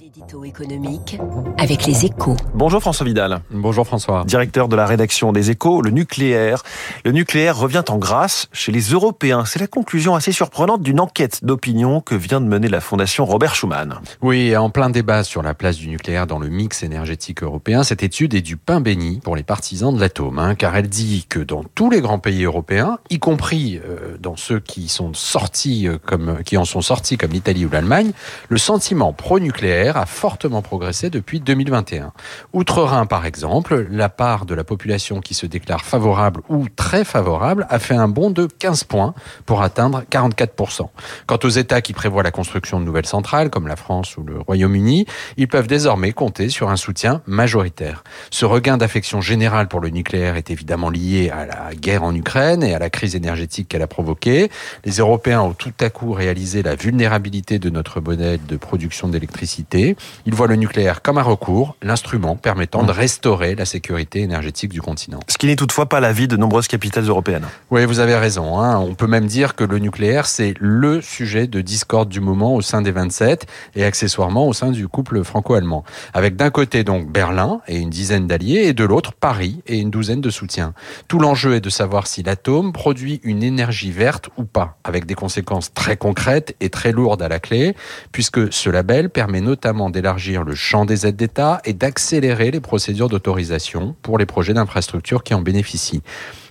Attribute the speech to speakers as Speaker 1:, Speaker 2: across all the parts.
Speaker 1: L'édito économique avec les échos.
Speaker 2: Bonjour François Vidal.
Speaker 3: Bonjour François.
Speaker 2: Directeur de la rédaction des échos, le nucléaire. Le nucléaire revient en grâce chez les Européens. C'est la conclusion assez surprenante d'une enquête d'opinion que vient de mener la Fondation Robert Schuman.
Speaker 3: Oui, en plein débat sur la place du nucléaire dans le mix énergétique européen, cette étude est du pain béni pour les partisans de l'atome, hein, car elle dit que dans tous les grands pays européens, y compris euh, dans ceux qui sont sortis euh, comme, qui en sont sortis comme l'Italie ou l'Allemagne, le sentiment pro-nucléaire a fortement progressé depuis 2021. Outre-Rhin, par exemple, la part de la population qui se déclare favorable ou très favorable a fait un bond de 15 points pour atteindre 44%. Quant aux États qui prévoient la construction de nouvelles centrales, comme la France ou le Royaume-Uni, ils peuvent désormais compter sur un soutien majoritaire. Ce regain d'affection générale pour le nucléaire est évidemment lié à la guerre en Ukraine et à la crise énergétique qu'elle a provoquée. Les Européens ont tout à coup réalisé la vulnérabilité de notre modèle de production d'électricité il voit le nucléaire comme un recours, l'instrument permettant de restaurer la sécurité énergétique du continent.
Speaker 2: Ce qui n'est toutefois pas l'avis de nombreuses capitales européennes.
Speaker 3: Oui, vous avez raison. Hein. On peut même dire que le nucléaire, c'est le sujet de discorde du moment au sein des 27 et accessoirement au sein du couple franco-allemand. Avec d'un côté donc Berlin et une dizaine d'alliés et de l'autre Paris et une douzaine de soutiens. Tout l'enjeu est de savoir si l'atome produit une énergie verte ou pas, avec des conséquences très concrètes et très lourdes à la clé, puisque ce label permet notamment d'élargir le champ des aides d'État et d'accélérer les procédures d'autorisation pour les projets d'infrastructure qui en bénéficient.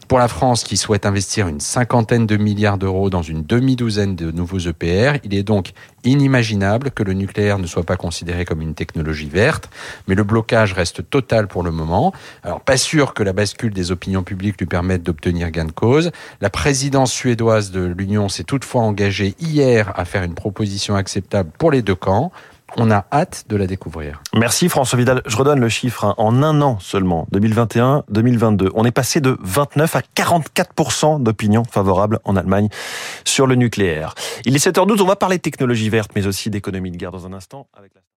Speaker 3: Pour la France, qui souhaite investir une cinquantaine de milliards d'euros dans une demi-douzaine de nouveaux EPR, il est donc inimaginable que le nucléaire ne soit pas considéré comme une technologie verte, mais le blocage reste total pour le moment. Alors, pas sûr que la bascule des opinions publiques lui permette d'obtenir gain de cause. La présidence suédoise de l'Union s'est toutefois engagée hier à faire une proposition acceptable pour les deux camps. On a hâte de la découvrir.
Speaker 2: Merci François Vidal. Je redonne le chiffre. Hein. En un an seulement, 2021-2022, on est passé de 29 à 44% d'opinions favorables en Allemagne sur le nucléaire. Il est 7h12, on va parler de technologie verte, mais aussi d'économie de guerre dans un instant. Avec la...